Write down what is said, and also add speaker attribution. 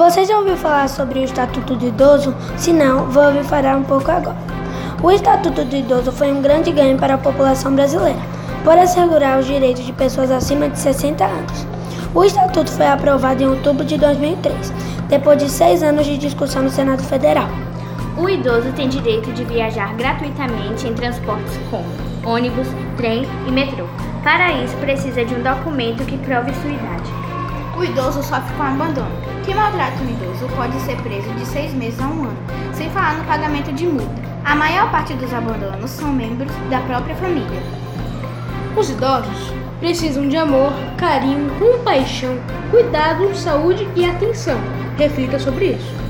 Speaker 1: Você já ouviu falar sobre o Estatuto do Idoso? Se não, vou ouvir falar um pouco agora. O Estatuto do Idoso foi um grande ganho para a população brasileira, por assegurar os direitos de pessoas acima de 60 anos. O Estatuto foi aprovado em outubro de 2003, depois de seis anos de discussão no Senado Federal.
Speaker 2: O idoso tem direito de viajar gratuitamente em transportes como ônibus, trem e metrô. Para isso, precisa de um documento que prove sua idade.
Speaker 3: O idoso sofre com abandono. Quem maltrata um idoso pode ser preso de seis meses a um ano, sem falar no pagamento de multa. A maior parte dos abandonos são membros da própria família.
Speaker 4: Os idosos precisam de amor, carinho, compaixão, cuidado, saúde e atenção. Reflita sobre isso.